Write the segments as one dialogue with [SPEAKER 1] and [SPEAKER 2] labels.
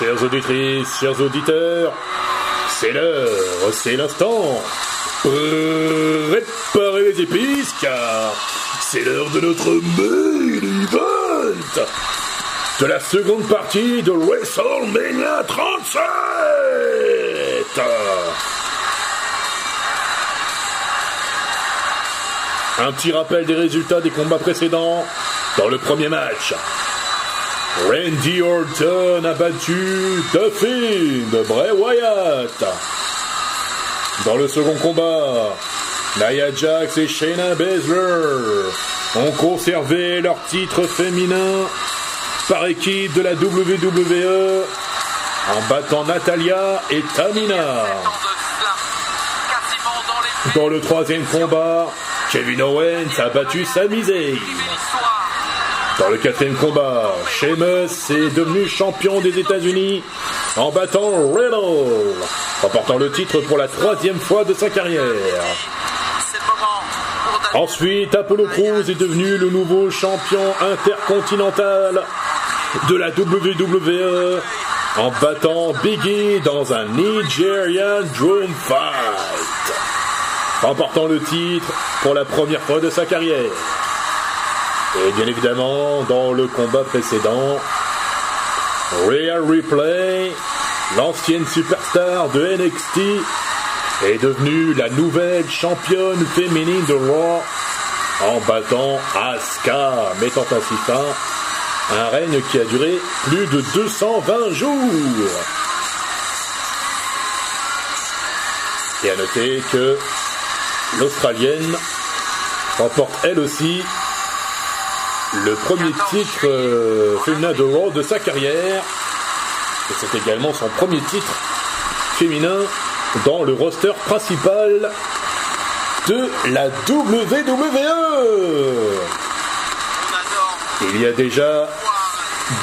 [SPEAKER 1] Chères auditrices, chers auditeurs, c'est l'heure, c'est l'instant. Préparez les épices car c'est l'heure de notre main event de la seconde partie de WrestleMania 37. Un petit rappel des résultats des combats précédents dans le premier match. Randy Orton a battu The de Bray Wyatt. Dans le second combat, Nia Jax et Shayna Baszler ont conservé leur titre féminin par équipe de la WWE en battant Natalia et Tamina. Dans le troisième combat, Kevin Owens a battu Sami Zayn. Dans le quatrième combat, Sheamus est devenu champion des États-Unis en battant Riddle, remportant le titre pour la troisième fois de sa carrière. Ensuite, Apollo Crews est devenu le nouveau champion intercontinental de la WWE en battant Biggie dans un Nigerian Drum Fight, remportant le titre pour la première fois de sa carrière. Et bien évidemment, dans le combat précédent, Rhea Replay, l'ancienne superstar de NXT, est devenue la nouvelle championne féminine de Raw en battant Asuka, mettant ainsi fin à un règne qui a duré plus de 220 jours. Et à noter que l'Australienne remporte elle aussi le premier titre euh, féminin de de sa carrière. Et c'est également son premier titre féminin dans le roster principal de la WWE. Il y a déjà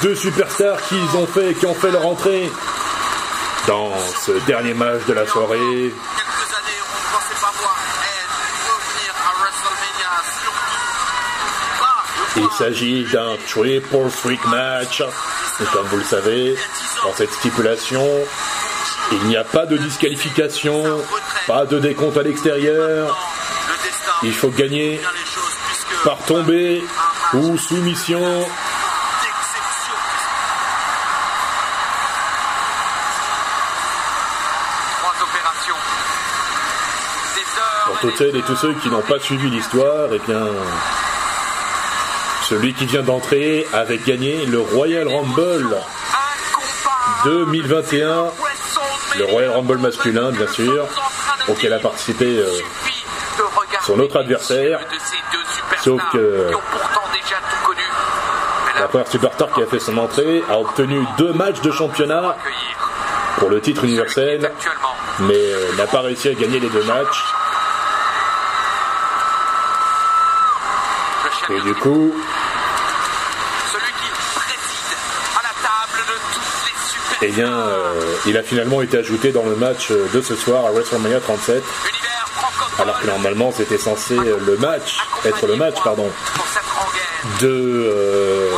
[SPEAKER 1] deux superstars qui ont fait leur entrée dans ce dernier match de la soirée. Il s'agit d'un triple freak match. Et comme vous le savez, dans cette stipulation, il n'y a pas de disqualification, pas de décompte à l'extérieur. Il faut gagner par tombée ou soumission. Pour toutes celles et tous ceux qui n'ont pas suivi l'histoire, eh bien, celui qui vient d'entrer avait gagné le Royal Rumble 2021. Le Royal Rumble masculin, bien sûr, auquel a participé euh, son autre adversaire. Sauf que la première superstar qui a fait son entrée a obtenu deux matchs de championnat pour le titre universel, mais euh, n'a pas réussi à gagner les deux matchs. Et du coup, eh bien, euh, il a finalement été ajouté dans le match de ce soir à WrestleMania 37. Alors que normalement c'était censé le match, être le match, pardon, de, euh,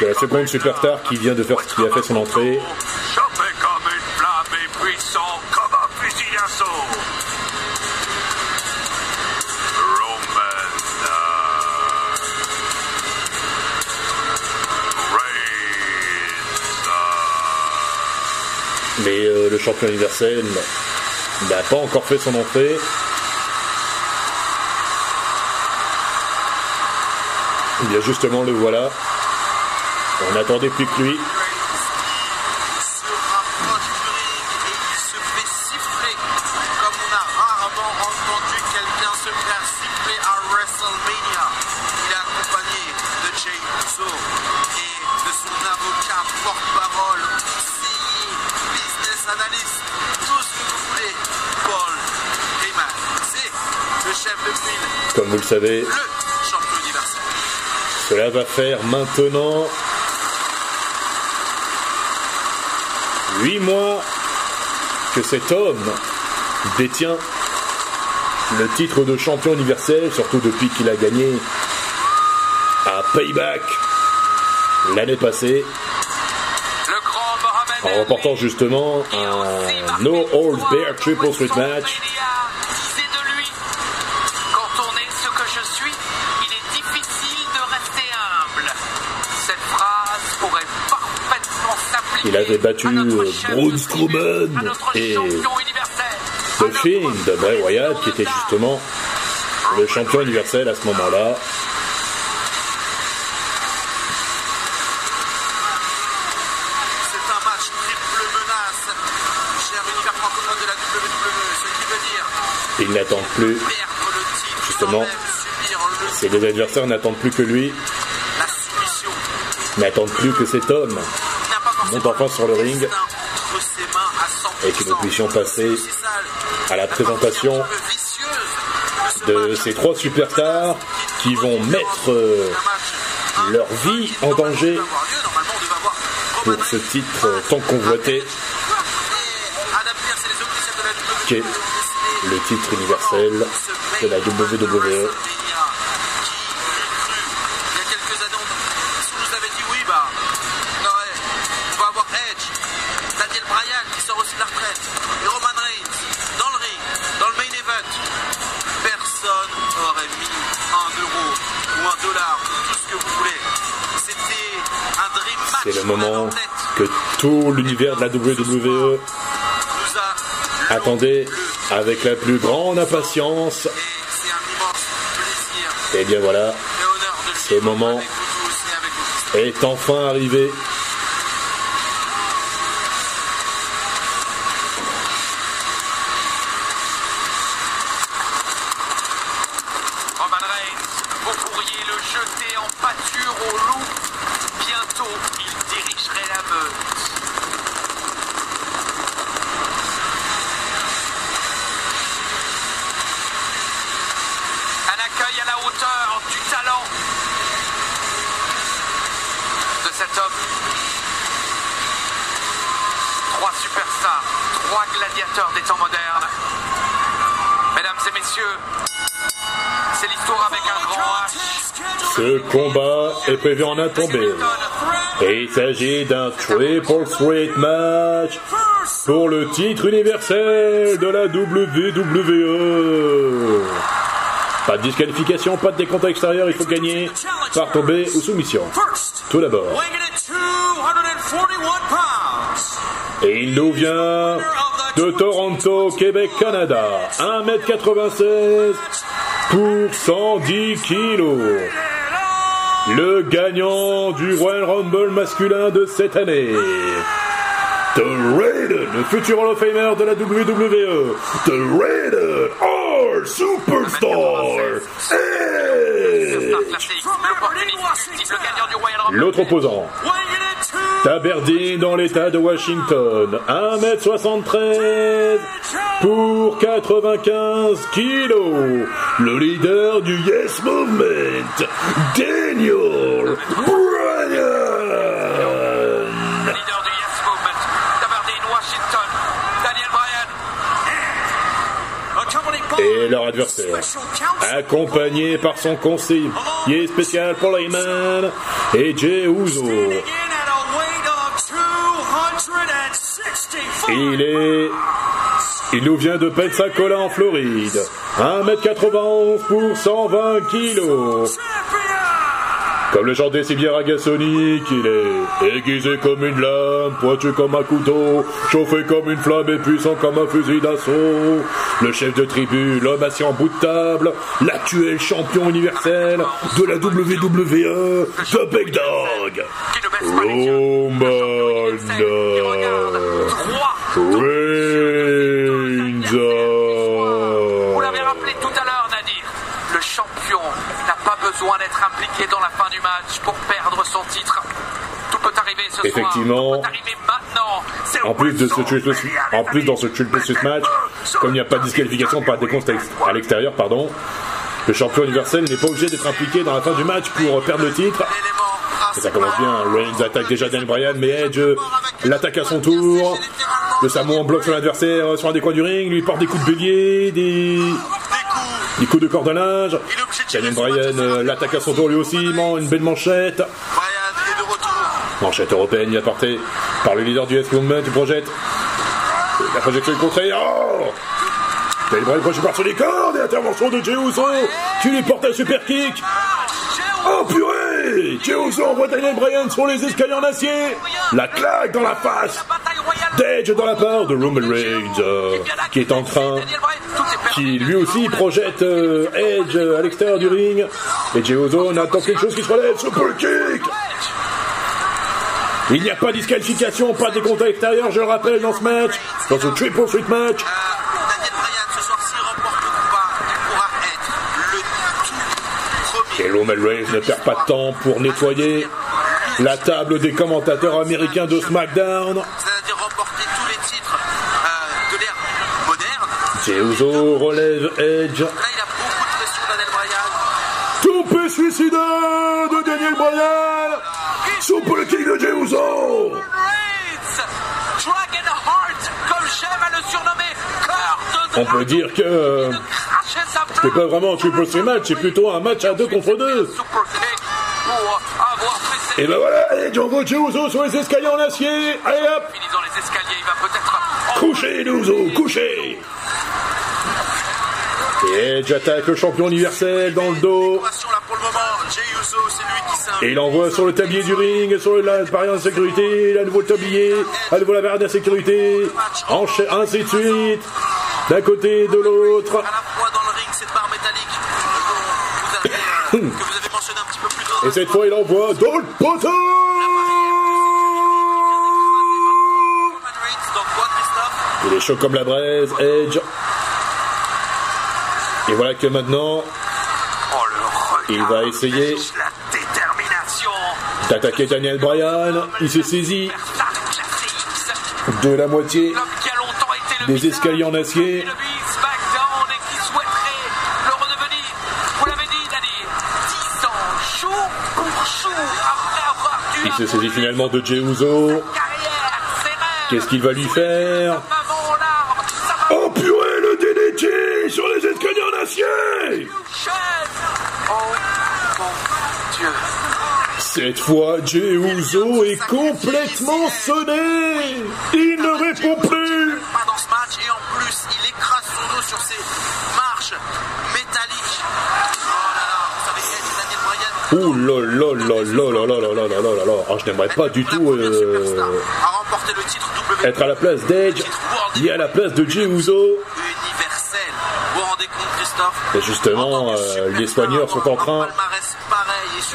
[SPEAKER 1] de la seconde superstar qui vient de faire, qui a fait son entrée. Mais le champion universel n'a pas encore fait son entrée. Il y a justement le voilà. On n'attendait plus que lui. Comme vous le savez, cela va faire maintenant 8 mois que cet homme détient le titre de champion universel, surtout depuis qu'il a gagné à Payback l'année passée en remportant justement un No Old Bear Triple Threat match.
[SPEAKER 2] Il
[SPEAKER 1] avait battu euh, Braun Strowman et The Fiend de Bray Wyatt qui était justement le champion universel à ce moment-là.
[SPEAKER 3] C'est un match triple menace. Cher univers francophone de la WWE, ce qui veut dire
[SPEAKER 1] Il n'attend plus, Justement, ses deux adversaires n'attendent plus que lui, n'attendent plus que cet homme monte enfin sur le ring
[SPEAKER 3] destin entre ses mains à 100%.
[SPEAKER 1] et que nous puissions passer à la présentation
[SPEAKER 3] de
[SPEAKER 1] ces trois superstars qui vont mettre euh, leur vie en danger pour ce titre tant convoité le titre universel de la WWE.
[SPEAKER 3] Bah, match.
[SPEAKER 1] C'est le moment que tout l'univers de la WWE
[SPEAKER 3] Nous a
[SPEAKER 1] attendait avec la plus grande impatience.
[SPEAKER 3] Et
[SPEAKER 1] Et bien voilà, Ce moment est enfin arrivé.
[SPEAKER 2] Roman Reigns, vous pourriez le jeter en pâture au loup. Bientôt, il dirigerait la meute. Un accueil à la hauteur du talent de cet homme. Trois superstars, trois gladiateurs des temps modernes. Mesdames et messieurs, c'est l'histoire avec un grand H.
[SPEAKER 1] Ce prévu en. Et il s'agit d'un Triple Threat match pour le titre universel de la WWE. Pas de disqualification, pas de décompte à l'extérieur, il faut gagner par tombée ou soumission. Tout d'abord.
[SPEAKER 4] Weighing in at 241 pounds.
[SPEAKER 1] Et il nous vient de Toronto, Québec, Canada. 1m96 pour 110 kilos. Le gagnant du Royal Rumble masculin de cette année. The Raiden, le futur Hall of Famer de la WWE. The Raiden, our superstar. L'autre opposant.
[SPEAKER 4] Weighing in at 2
[SPEAKER 1] Aberdeen dans l'état de Washington. 1m73 pour 95 kilos. Le leader du Yes Movement, Daniel Bryan.
[SPEAKER 2] Leader du Yes Movement, Washington, Daniel Bryan.
[SPEAKER 1] Et leur adversaire, accompagné par son conseiller spécial pour Layman et Jey Uso. Il est. Il nous vient de Pensacola en Floride. 1m91 pour 120 kilos. Comme le chantait si bien Ragasonic, il est aiguisé comme une lame, pointu comme un couteau, chauffé comme une flamme et puissant comme un fusil d'assaut. Le chef de tribu, l'homme assis en bout de table, l'actuel champion universel de la WWE, The Big Dog. Roman
[SPEAKER 2] Qui regarde. Trois.
[SPEAKER 1] Reigns.
[SPEAKER 2] Vous l'avez rappelé tout à l'heure, Nadir. Le champion n'a pas besoin d'être impliqué dans la fin du match pour perdre son titre. Tout peut arriver ce
[SPEAKER 1] Effectivement.
[SPEAKER 2] soir. Tout peut arriver maintenant. C'est le
[SPEAKER 1] En plus de ce triple, en plus dans ce triple match, comme il n'y a pas de disqualification, pas de décompte à l'extérieur, pardon, le champion universel n'est pas obligé d'être impliqué dans la fin du match pour perdre le titre. Et ça commence bien. Reigns attaque déjà Daniel Bryan, mais Edge euh, l'attaque à son tour. Le Samoan bloque son adversaire euh, sur un des coins du ring, lui porte des coups de bélier, des, des coups de corde à linge. Daniel Bryan euh, l'attaque à son tour lui aussi, une belle manchette. Manchette européenne y apportée par le leader du S-Movement, tu projettes. La projection est contrée. Oh Daniel Bryan proche par les cordes et intervention de Jey Uso qui lui porte un super kick. Oh purée Jey Uso envoie Daniel Bryan sur les escaliers en acier. La claque dans la face. D'Edge dans la part de Roman Reigns euh, qui est en train qui lui aussi projette euh, Edge à l'extérieur du ring. Et Jey attend quelque chose qui se relève, super kick Il n'y a pas de disqualification, pas de décompte à l'extérieur, je le rappelle, dans ce match, dans ce triple threat match.
[SPEAKER 3] Ce.
[SPEAKER 1] Et Roman ne perd pas de temps pour nettoyer la table des commentateurs américains de SmackDown. Théozo relève Edge.
[SPEAKER 3] Là, il a beaucoup de pression, Daniel Bryan.
[SPEAKER 1] Toupé suicidaire de Daniel Bryan. Sous le kick de Théozo.
[SPEAKER 2] Dragon Heart, comme Chef a le surnommé, cœur de dragon.
[SPEAKER 1] On peut dire que. C'est pas vraiment un triple three match, c'est plutôt un match à deux contre deux. Et ben voilà, et Django Théozo sur les escaliers en acier. Allez hop. Couchez, Louzo, couchez et attaque le champion universel dans le dos. Et il envoie sur le tablier du ring, sur la barrière de sécurité, à nouveau tablier, à nouveau la barrière de sécurité, enchaîne ainsi de suite, d'un côté et de l'autre. Et cette fois, il envoie dans le poteau Il est chaud comme la braise, Edge. Et voilà que maintenant, il va essayer d'attaquer Daniel Bryan. Il se saisit de la moitié des escaliers en acier. Il se saisit finalement de Jey Qu'est-ce qu'il va lui faire? Cette fois, Uso est complètement sonné Il ne répond plus
[SPEAKER 3] Pas dans ce match et en plus, il écrase son dos sur ces marches métalliques. Oh là là, et
[SPEAKER 1] là là là là là là là là là là là là Ah, je n'aimerais pas du tout euh, être à la place d'Edge, ni à la place de Jey Uso.
[SPEAKER 3] universel. Vous vous rendez compte, Christophe
[SPEAKER 1] Et justement, euh, les soigneurs sont en train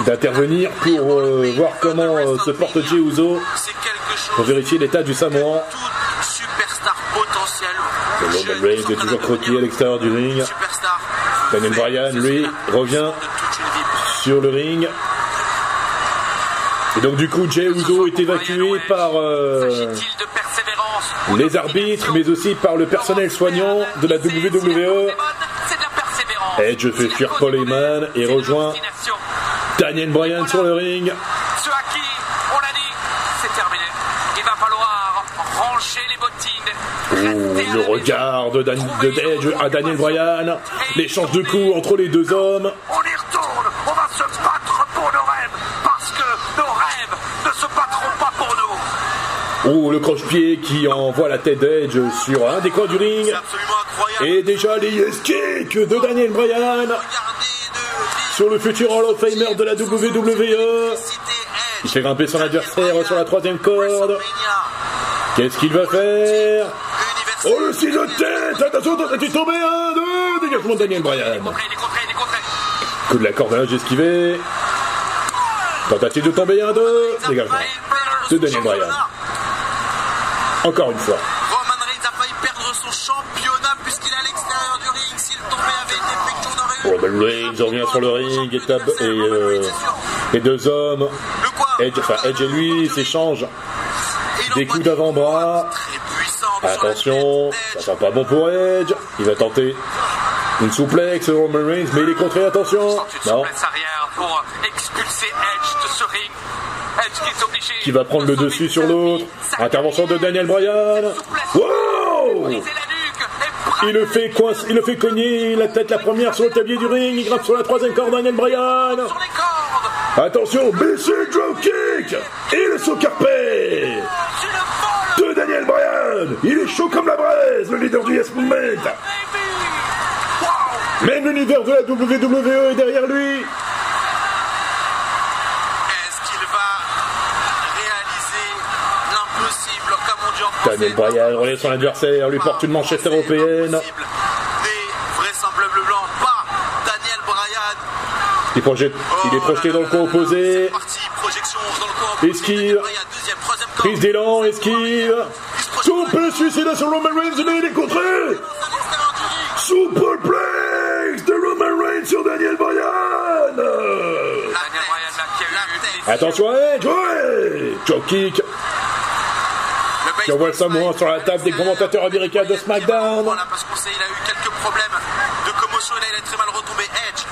[SPEAKER 1] d'intervenir pour euh, voir comment euh, se porte Uso, pour vérifier l'état du Samoan. Roman Reigns est toujours croqué à l'extérieur du ring. Daniel Bryan, lui, revient sur le ring. Et donc du coup, Jey Uso est évacué par euh, les arbitres, mais aussi par le personnel soignant de la WWE. Edge fait fuir Paul Heyman et rejoint Daniel Bryan sur le ring.
[SPEAKER 2] Ceux à qui on l'a dit, c'est terminé. Il va falloir ranger les bottines. À
[SPEAKER 1] le regard de, Dan- de Edge à Daniel Bryan, l'échange de coups entre les deux hommes.
[SPEAKER 2] On y retourne. On va se battre pour nos rêves. Parce que nos rêves ne se battront pas pour nous.
[SPEAKER 1] Ouh, le croche-pied qui envoie la tête d'Edge sur un des coins du ring. Et déjà les yes kicks de Daniel Bryan sur le futur Hall of Famer de la WWE. Il fait grimper son adversaire sur la troisième corde. Qu'est-ce qu'il va faire? Oh le ciseau de tête Attention, de tomber Un, deux Dégagement de Daniel Bryan. Coup de la corde esquivé. Tentative de tomber un, deux Dégagement de Daniel Bryan. Encore une fois.
[SPEAKER 3] Reigns
[SPEAKER 1] revient sur le ring et et euh, les deux hommes, Edge, enfin Edge et lui s'échangent
[SPEAKER 3] Et
[SPEAKER 1] des coups d'avant-bras. Attention, ça sent pas bon pour Edge. Il va tenter une souplexe Roman Reigns, mais il est contré, attention. Non,
[SPEAKER 2] qui
[SPEAKER 1] qui va prendre le
[SPEAKER 2] de
[SPEAKER 1] dessus sur l'autre. Intervention de. Daniel Bryan. Wow
[SPEAKER 2] Briser la nuque et
[SPEAKER 1] Il le fait coince, il le fait cogner la tête la première sur le tablier du ring, il grimpe sur la troisième corde Daniel Bryan.
[SPEAKER 2] sur les cordes.
[SPEAKER 1] Attention, BC dropkick Et le saut carpé de Daniel Bryan. Il est chaud comme la braise, le leader du Yes Movement. Même l'univers de la WWE est derrière lui. Daniel Bryan relève son adversaire, lui porte une manchette européenne.
[SPEAKER 3] L'impossible n'est vraisemblablement pas Daniel Bryan.
[SPEAKER 1] Il, projette, il est projeté dans le coin opposé. Esquive. Prise d'élan, esquive. Super suicide sur Roman Reigns, mais il est contré. Superplex de Roman Reigns sur Daniel Bryan. Attention à Edge, ouais Joe kick qui envoie le Samoa sur la table des commentateurs américains de SmackDown.
[SPEAKER 3] Voilà, parce qu'on sait, il a eu quelques problèmes de commotion et là, il est très mal retombé. Edge,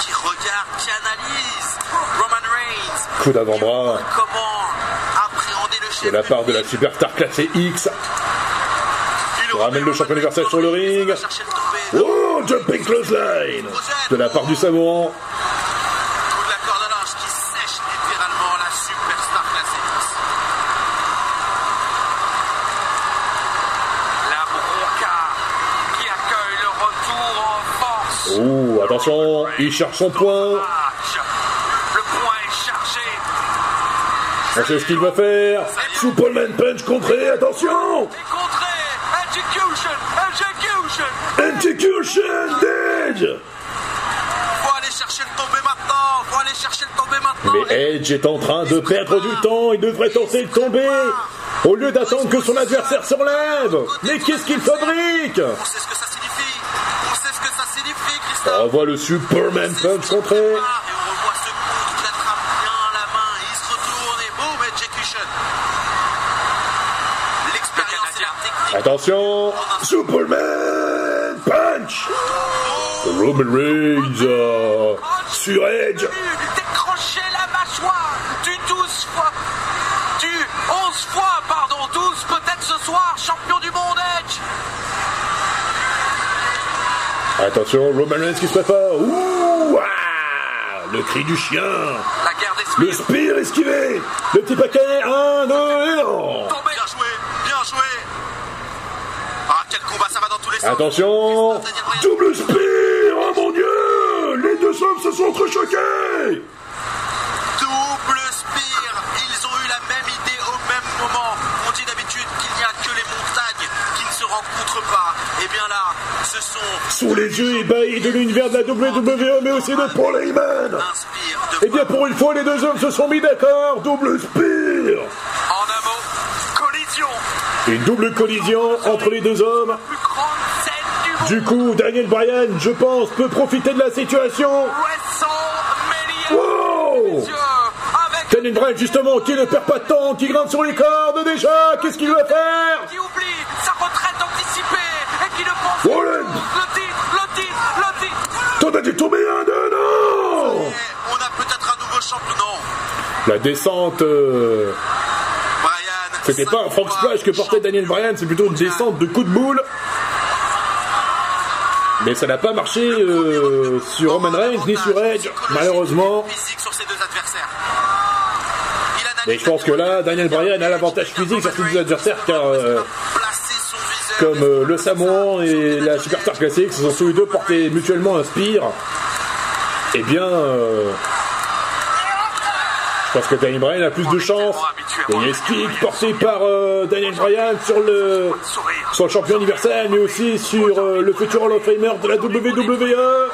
[SPEAKER 3] qui regarde, qui analyse. Roman Reigns.
[SPEAKER 1] Coup d'avant-bras
[SPEAKER 3] Comment appréhender le chef
[SPEAKER 1] de la part de la superstar classée X.
[SPEAKER 3] Il
[SPEAKER 1] ramène le champion universel sur le ring. Oh, jumping clothesline de la part du Samoan.
[SPEAKER 3] Coup de la corde à linge qui sèche littéralement la superstar classée.
[SPEAKER 2] La Bronca qui accueille le retour en force.
[SPEAKER 1] Oh, attention, il cherche son point.
[SPEAKER 2] Le point est chargé.
[SPEAKER 1] On sait ce qu'il va faire. Superman punch contré, attention.
[SPEAKER 2] Execution. Execution.
[SPEAKER 1] Execution
[SPEAKER 3] aller chercher le tombé maintenant. Faut aller chercher le tombé maintenant.
[SPEAKER 1] Mais Edge est en train de perdre du temps, il devrait tenter de tomber au lieu d'attendre que son adversaire se relève. Mais qu'est-ce qu'il fabrique?
[SPEAKER 3] Boum, execution. L'expérience et la technique.
[SPEAKER 1] Attention, Superman punch Roman Reigns euh, sur Edge.
[SPEAKER 2] Décrocher la mâchoire du 12 fois. Du 11 fois, pardon. 12 peut-être ce soir. Champion du monde Edge.
[SPEAKER 1] Attention, Roman Reigns qui se prépare. Ouh ah, Le cri du chien.
[SPEAKER 2] La guerre
[SPEAKER 1] Le spear esquivé. Le petit paquet. Un, deux et non.
[SPEAKER 3] Tombé. Bien joué, bien joué. Ah, quel combat, ça va dans tous les sens.
[SPEAKER 1] Attention. Double spear Oh mon dieu Les deux hommes se sont entrechoqués
[SPEAKER 3] ce sont
[SPEAKER 1] Sous les yeux ébahis de l'univers de la WWE, mais aussi de Paul Heyman
[SPEAKER 3] de
[SPEAKER 1] Eh bien, pour une fois, les deux hommes se sont mis d'accord Double spear
[SPEAKER 2] En un mot, collision.
[SPEAKER 1] Une double collision entre les deux hommes.
[SPEAKER 2] Du
[SPEAKER 1] coup, Daniel Bryan, je pense, peut profiter de la situation. Wow Daniel Bryan, justement, qui ne perd pas de temps, qui grimpe sur les cordes déjà. Qu'est-ce qu'il va faire? Un,
[SPEAKER 3] Et on a peut-être un nouveau champion.
[SPEAKER 1] La descente... euh. C'était pas un frog splash que portait Daniel Bryan, c'est plutôt une descente de coups de boule. Mais ça n'a pas marché euh, sur Roman Reigns ni sur Edge, malheureusement. Mais je pense que là, Daniel Bryan a l'avantage physique sur ses deux adversaires car, euh. Comme euh, le Samoan et la Superstar Classic, ils ont tous les deux porté mutuellement spear. Eh bien, euh, je pense que Daniel Bryan a plus de chance. Ce kick porté par euh, Daniel Bryan sur le, sur le champion universel, mais aussi sur euh, le futur Hall of Famer de la WWE.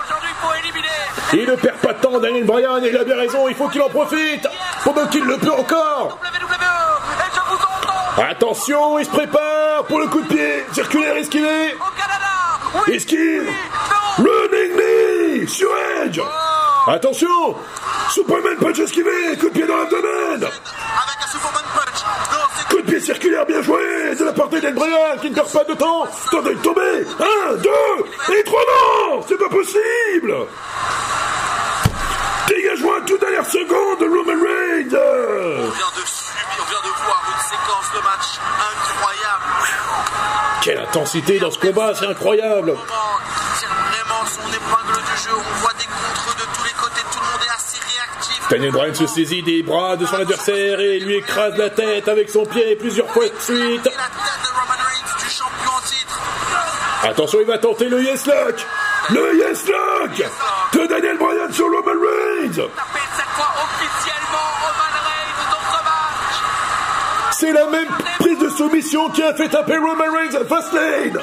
[SPEAKER 2] Il
[SPEAKER 1] ne perd pas de temps, Daniel Bryan, et il a bien raison, il faut qu'il en profite pendant qu'il le peut encore.
[SPEAKER 2] WWE. Et je vous entends
[SPEAKER 1] Attention, il se prépare pour le coup de pied. Circulaire esquivé.
[SPEAKER 2] au Canada. Oui.
[SPEAKER 1] Esquive knee sur Edge. Attention Superman punch esquivé Coup de pied dans l'abdomen.
[SPEAKER 3] Avec un Superman punch. Non, c'est
[SPEAKER 1] Coup de pied circulaire bien joué de la part d'Eden Bryan qui ne perd pas de temps. Tentez de tomber Un, deux et trois non C'est pas possible. Dégagement à toute dernière seconde de Roman Reigns
[SPEAKER 3] Tout le monde est assez réactif.
[SPEAKER 1] Daniel Bryan se saisit des bras de son adversaire et lui écrase la tête avec son pied plusieurs fois de suite. Attention, il va tenter le Yes Lock Le Yes Lock de Daniel Bryan sur Roman Reigns
[SPEAKER 2] dans ce.
[SPEAKER 1] C'est la même soumission qui a fait taper Roman Reigns à Fastlane.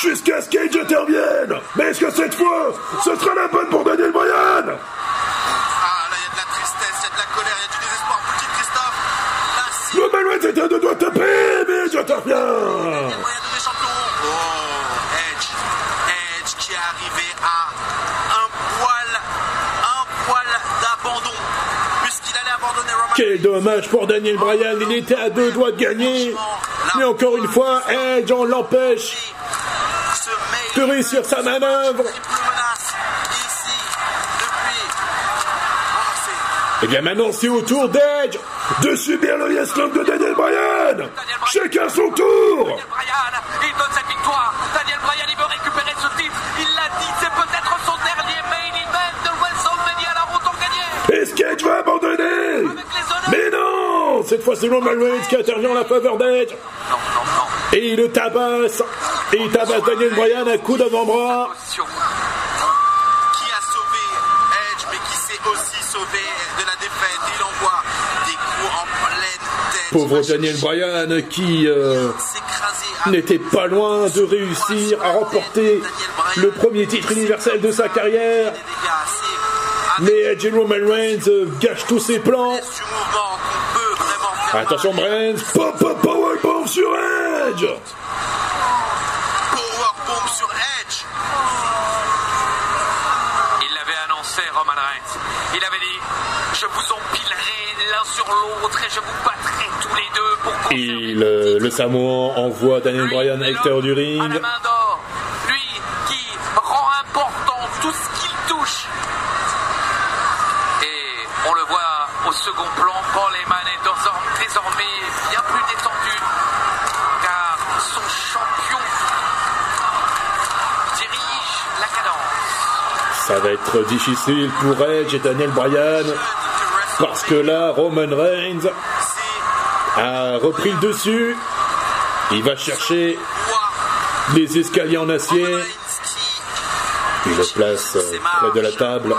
[SPEAKER 1] Jusqu'à ce qu'Edge intervienne Mais est-ce que cette fois, ce sera la bonne pour Daniel Bryan? Roman Reigns était à deux doigts de taper, mais Edge intervient.
[SPEAKER 3] Oh, Edge. Edge qui est arrivé à un poil, un poil d'abandon. Puisqu'il allait abandonner Roman
[SPEAKER 1] Quel dommage pour Daniel Bryan, il était à deux doigts de gagner. Mais encore une fois, Edge, on l'empêche de réussir sa manœuvre. Et bien maintenant, c'est au tour d'Edge de subir le Yes Lock de Daniel Bryan. Chacun son tour
[SPEAKER 2] Cette
[SPEAKER 1] fois, c'est Roman Reigns qui intervient en la faveur d'Edge et il le tabasse et il tabasse Daniel Bryan à coups d'avant-bras.
[SPEAKER 3] Qui a sauvé Edge, mais qui s'est aussi sauvé de la défaite. Il envoie des coups en pleine tête.
[SPEAKER 1] Pauvre Daniel Bryan qui euh, n'était pas loin de réussir à remporter le premier titre universel de sa carrière. Mais Edge et Roman Reigns euh, gâchent tous ses plans. Attention Reigns, pop pop powerbomb sur Edge.
[SPEAKER 3] Powerbomb sur Edge.
[SPEAKER 2] Il l'avait annoncé, Roman Reigns. Il avait dit Je vous empilerai l'un sur l'autre et je vous battrai tous les deux pour
[SPEAKER 1] euh, le Samoan envoie Daniel Bryan à l'extérieur du
[SPEAKER 2] À
[SPEAKER 1] ring.
[SPEAKER 2] la main d'or. Lui qui rend important tout ce qu'il touche. Et on le voit au second plan, Paul Heyman est désormais, bien plus détendu. Car son champion dirige la cadence.
[SPEAKER 1] Ça va être difficile pour Edge et Daniel Bryan parce que là, Roman Reigns a repris le dessus. Il va chercher les escaliers en acier. Il le place euh, près de la table.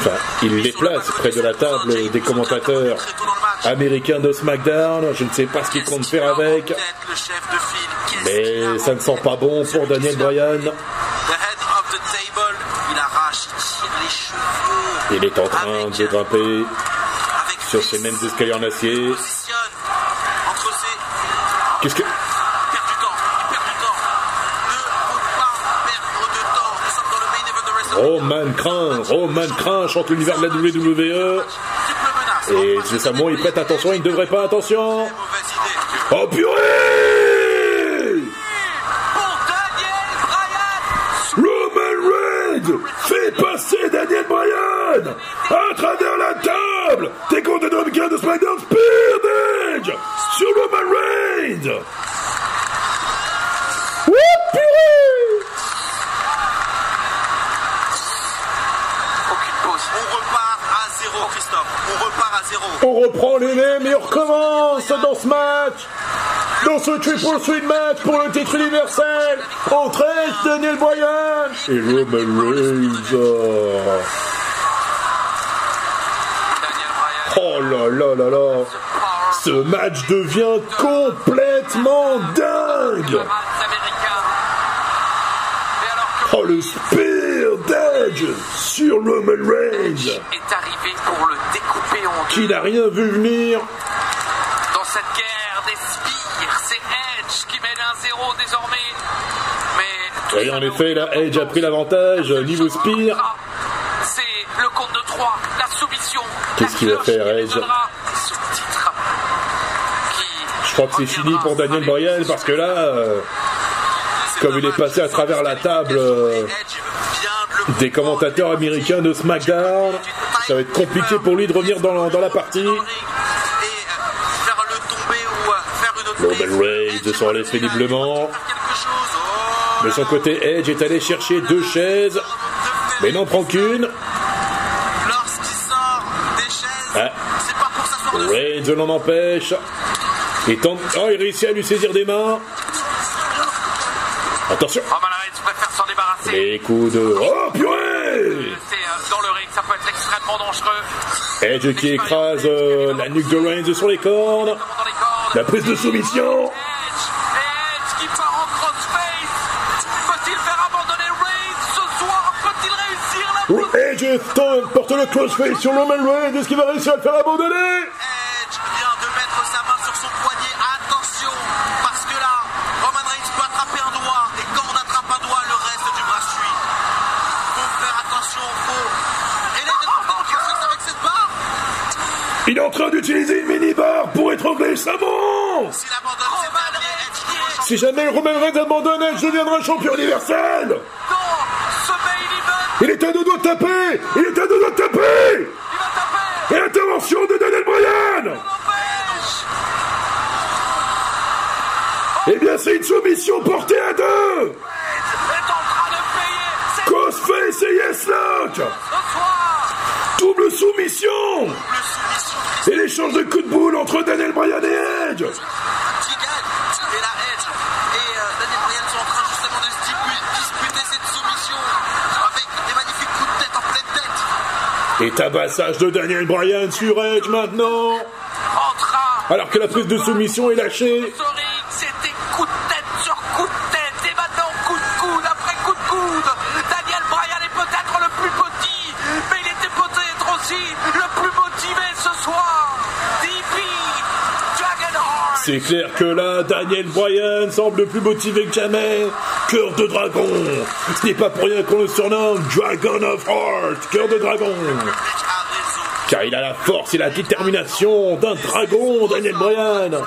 [SPEAKER 1] Enfin, il les place près de la table des commentateurs américains de SmackDown. Je ne sais pas ce qu'il compte faire avec, mais ça ne sent pas bon pour Daniel Bryan.
[SPEAKER 3] Il
[SPEAKER 1] est en train de grimper sur ces mêmes escaliers en acier. Qu'est-ce que... Roman craint, Roman craint, chante l'univers de la WWE. Et le Samoan, il prête attention, il ne devrait pas attention. Oh purée
[SPEAKER 2] Pour Daniel Bryan
[SPEAKER 1] Roman Reigns fait passer Daniel Bryan à travers la table des comptes de Dominicains de SmackDown Spear sur Roman Reigns.
[SPEAKER 3] On
[SPEAKER 1] reprend les mêmes et on recommence dans ce match. Dans ce triple threat match pour le titre universel. Entre Daniel Bryan. Et Roman Reigns. Oh là là là là. Ce match devient complètement dingue. Oh le spear d'Edge sur Roman Reigns qui n'a rien vu venir.
[SPEAKER 2] Dans cette guerre des spires, c'est Edge qui mène un zéro désormais. Mais
[SPEAKER 1] Et en effet là Edge a pris l'avantage niveau spear
[SPEAKER 2] C'est le compte de 3, la soumission.
[SPEAKER 1] Qu'est-ce qu'il va faire, Edge Je crois que c'est fini pour Daniel Bryan parce que là euh, comme il est passé à travers la table euh, des commentateurs américains de SmackDown ça va être compliqué pour lui de revenir dans, dans la partie
[SPEAKER 3] euh, euh,
[SPEAKER 1] Roman
[SPEAKER 3] prise.
[SPEAKER 1] Reigns
[SPEAKER 3] Edge
[SPEAKER 1] se relève péniblement.
[SPEAKER 3] Oh
[SPEAKER 1] de son côté Edge est allé chercher deux chaises mais n'en prend qu'une
[SPEAKER 3] sent
[SPEAKER 1] Ah. Reigns l'en empêche. Il tente... Oh, il réussit à lui saisir des mains. Attention.
[SPEAKER 2] Reigns s'en débarrasser.
[SPEAKER 1] Les coups de... Oh, purée
[SPEAKER 2] euh, dans le ring, ça peut être extrêmement dangereux.
[SPEAKER 1] Edge qui écrase euh, la nuque de Reigns sur les cordes. La prise de soumission.
[SPEAKER 2] Edge, Edge qui part en crossface. Peut-il faire abandonner Reigns ce soir Peut-il réussir la
[SPEAKER 1] Edge porte le crossface sur Roman Reigns. Est-ce qu'il va réussir à le faire abandonner
[SPEAKER 3] Edge vient de mettre sa main sur son poignet. Attention, parce que là, Roman Reigns peut attraper un doigt. Et quand on attrape un doigt, le reste du bras suit. Faut faire attention, faut. Et là, il est en train de faire quelque chose avec cette barre.
[SPEAKER 1] Il est en train d'utiliser une mini-barre pour étrangler Savon
[SPEAKER 3] S'il abandonne, c'est terminé. Champion.
[SPEAKER 1] Si jamais Roman Reigns abandonne, Edge deviendra champion universel Il est à deux doigts de taper Il est à deux doigts de taper. Et intervention de Daniel Bryan. Eh bien, c'est une soumission portée à deux Crossface et Yes Lock
[SPEAKER 2] ce soir.
[SPEAKER 1] Double soumission
[SPEAKER 3] Le soumission
[SPEAKER 1] Et l'échange de coups de boule entre Daniel Bryan et Edge.
[SPEAKER 3] Et Edge. Et euh, Daniel Bryan sont en train justement de se dispu- disputer cette soumission. Avec des magnifiques coups de tête en pleine tête.
[SPEAKER 1] Et tabassage de Daniel Bryan sur Edge maintenant. Alors que la prise de soumission est lâchée C'est clair que là, Daniel Bryan semble plus motivé que jamais. Cœur de dragon. Ce n'est pas pour rien qu'on le surnomme Dragon of Heart. Cœur de dragon. Car il a la force et la détermination d'un dragon, Daniel Bryan. Et bien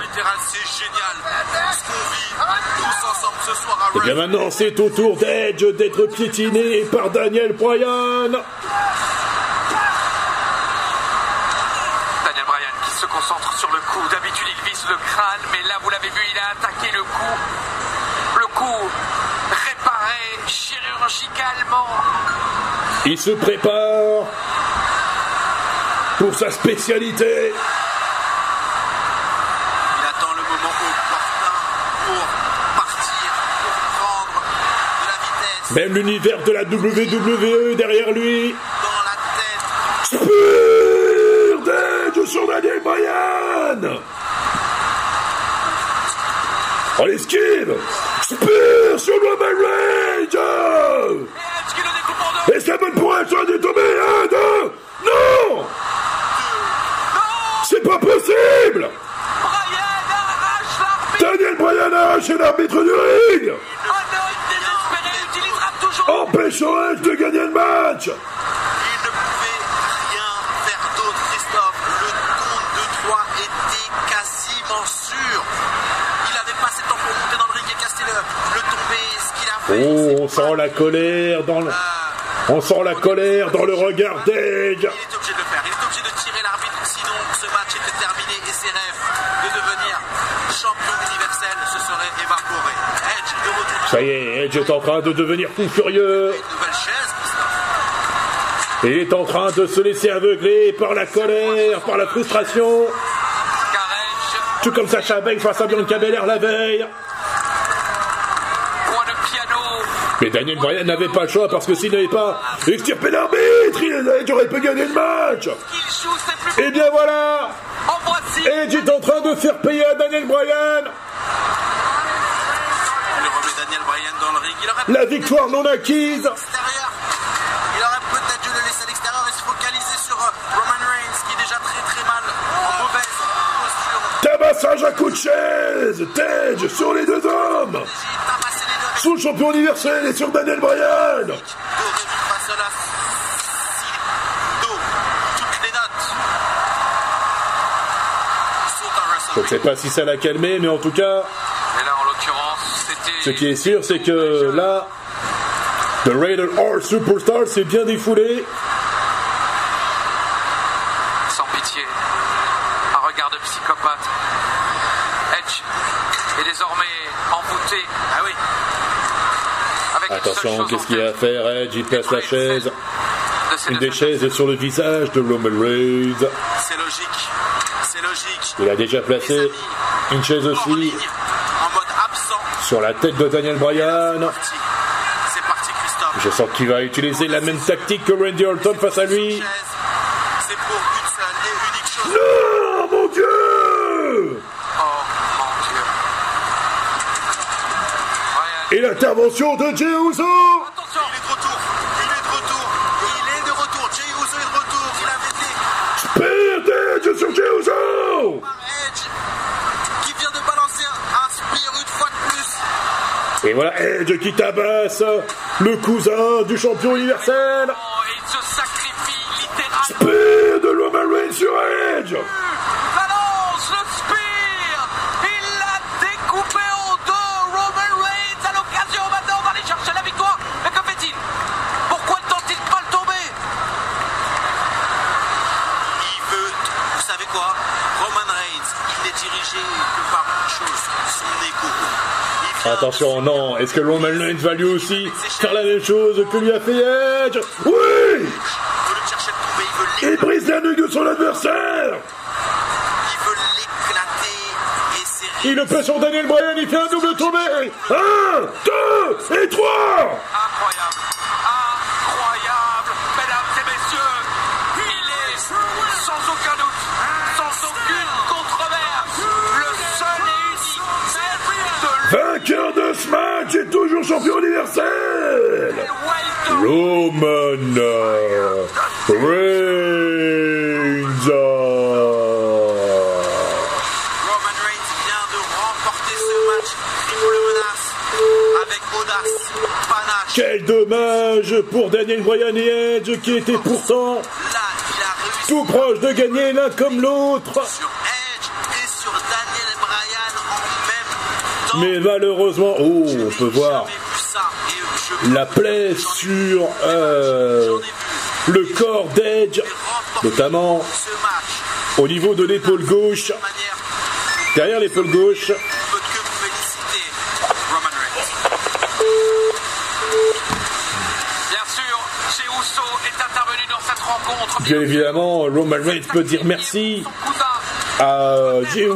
[SPEAKER 3] Raw.
[SPEAKER 1] maintenant, c'est au tour d'Edge d'être piétiné par Daniel Bryan.
[SPEAKER 2] Daniel Bryan qui se concentre sur le coup. D'habitude, il vise le crâne, mais là, vous l'avez vu, il a attaqué le coup. Le coup réparé chirurgicalement.
[SPEAKER 1] Il se prépare pour sa spécialité.
[SPEAKER 3] Il attend le moment opportun pour partir, pour prendre de la vitesse
[SPEAKER 1] Même l'univers de la WWE derrière lui. Bryan. On l'esquive. Sur Reigns.
[SPEAKER 2] Edge qui le deux.
[SPEAKER 1] Et c'est bon pour Edge de tomber. Un, deux. Non C'est pas possible
[SPEAKER 2] arrache.
[SPEAKER 1] Daniel Bryan a arraché l'arbitre du ring
[SPEAKER 2] toujours.
[SPEAKER 1] empêchant Edge de gagner le match Oh, on sent la colère dans le... On sent la colère dans le regard d'Edge
[SPEAKER 3] Il est obligé de le faire. Il est obligé de tirer l'arbitre. Sinon, ce match était terminé et ses rêves de devenir champion universel se seraient évaporés. Edge de retour.
[SPEAKER 1] Ça y est, Edge est en train de devenir fou furieux. Il est en train de se laisser aveugler par la colère, par la frustration. Tout comme Sacha Banks face à Bianca Belair la veille.
[SPEAKER 2] point de piano.
[SPEAKER 1] Mais Daniel Bryan n'avait pas le choix parce que s'il n'avait pas extirpé l'arbitre, il aurait pu gagner le match. Et bien voilà,
[SPEAKER 2] En voici.
[SPEAKER 1] Edge est en train de faire payer à Daniel Bryan
[SPEAKER 3] Il remet Daniel Bryan dans le ring. Il aurait
[SPEAKER 1] la victoire non acquise.
[SPEAKER 3] Il aurait peut-être dû le laisser à l'extérieur et se focaliser sur euh, Roman Reigns qui est déjà très très mal en mauvaise posture.
[SPEAKER 1] Tabassage à coups de chaise, Edge sur les deux hommes. Sous le champion universel et sur Daniel Bryan. Je ne sais pas si ça l'a calmé, mais en tout cas, ce qui est sûr, c'est que là, The Rated R Superstar s'est bien défoulé.
[SPEAKER 2] Sans pitié. Un regard de psychopathe. Edge est désormais envoûté.
[SPEAKER 3] Ah oui.
[SPEAKER 2] Avec une seule
[SPEAKER 1] Attention, qu'est-ce qu'il y a à faire, Edge, il place la chaise. Une des chaises sur le visage de Roman Reigns.
[SPEAKER 3] C'est logique. C'est logique.
[SPEAKER 1] Il a déjà placé une chaise aussi
[SPEAKER 3] ligne, en mode absent.
[SPEAKER 1] sur la tête de Daniel Bryan. Je sens qu'il va utiliser la même tactique que Randy Orton face à lui.
[SPEAKER 3] Chaise, C'est pour une seule et unique chose.
[SPEAKER 1] Non, mon Dieu
[SPEAKER 3] Oh mon Dieu. Ryan,
[SPEAKER 1] Et l'intervention de Jey Uso
[SPEAKER 3] attention. Il est de retour. Il est de retour. Il est de retour. Jey Uso est de retour. Il avait été
[SPEAKER 1] Spear Edge sur Jey Uso
[SPEAKER 3] par Edge qui vient de balancer un, un spear une fois de plus.
[SPEAKER 1] Et voilà Edge qui tabasse le cousin du champion universel. Attention, non, est-ce que Roman Reigns va lui aussi faire la même chose que lui a fait Edge. Oui
[SPEAKER 3] il
[SPEAKER 1] brise la nuque de son adversaire
[SPEAKER 3] Il veut l'éclater et c'est
[SPEAKER 1] Il le fait sur Daniel Bryan, il fait un toujours champion universel Roman Reigns
[SPEAKER 3] Roman Reigns vient de remporter ce match triple menace avec audace, panache.
[SPEAKER 1] Quel dommage pour Daniel Bryan et Edge qui étaient pourtant
[SPEAKER 3] Là,
[SPEAKER 1] tout proches de gagner l'un comme l'autre. Mais malheureusement, oh, on peut voir la plaie sur euh, le corps d'Edge, notamment au niveau de l'épaule gauche, derrière l'épaule gauche.
[SPEAKER 2] Bien sûr, chez Uso est intervenu dans cette rencontre.
[SPEAKER 1] Bien évidemment, Roman Reigns peut dire merci à Jey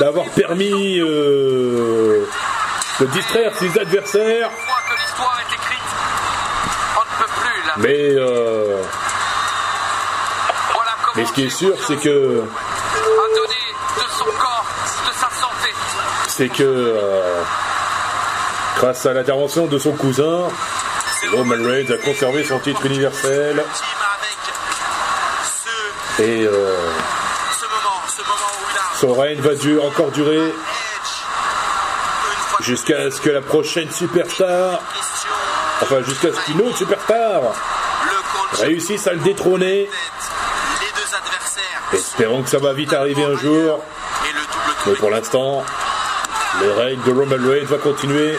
[SPEAKER 1] d'avoir permis euh, de distraire ses adversaires.
[SPEAKER 2] Que
[SPEAKER 1] Mais, euh, mais ce qui est sûr, c'est que c'est que euh, grâce à l'intervention de son cousin, Roman Reigns a conservé son titre universel. Et euh, son règne va encore durer jusqu'à ce que la prochaine superstar, enfin jusqu'à ce qu'une autre superstar réussisse à le détrôner. Espérons que ça va vite arriver un jour. Mais pour l'instant, le règne de Roman Reigns va continuer.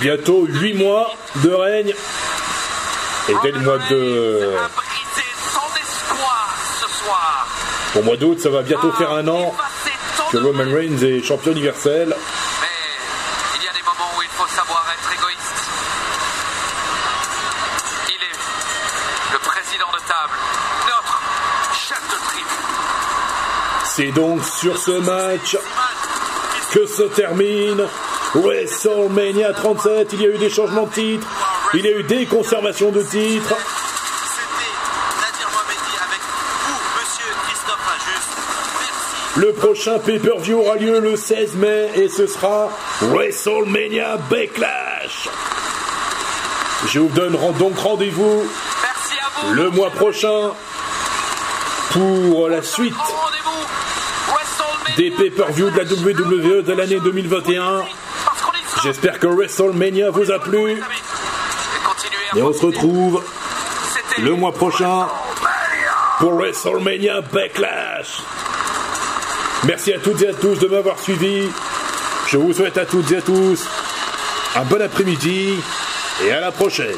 [SPEAKER 1] Bientôt 8 mois de règne. Et dès le mois de... Au mois d'août, ça va bientôt faire un an que Roman Reigns est champion universel.
[SPEAKER 2] Mais il y a des moments où il faut savoir être égoïste. Il est le président de table, notre chef de tribu.
[SPEAKER 1] C'est donc sur ce match que se termine WrestleMania 37. Il y a eu des changements de titre. Il y a eu des conservations de titres. Le prochain pay-per-view aura lieu le 16 mai et ce sera WrestleMania Backlash. Je vous donne donc rendez-vous le mois prochain pour la suite des pay-per-views de la WWE de l'année 2021.
[SPEAKER 2] Parce qu'on y sera.
[SPEAKER 1] J'espère que WrestleMania vous a plu
[SPEAKER 2] Et
[SPEAKER 1] on se retrouve le mois prochain pour WrestleMania Backlash. Merci à toutes et à tous de m'avoir suivi. Je vous souhaite à toutes et à tous un bon après-midi et à la prochaine.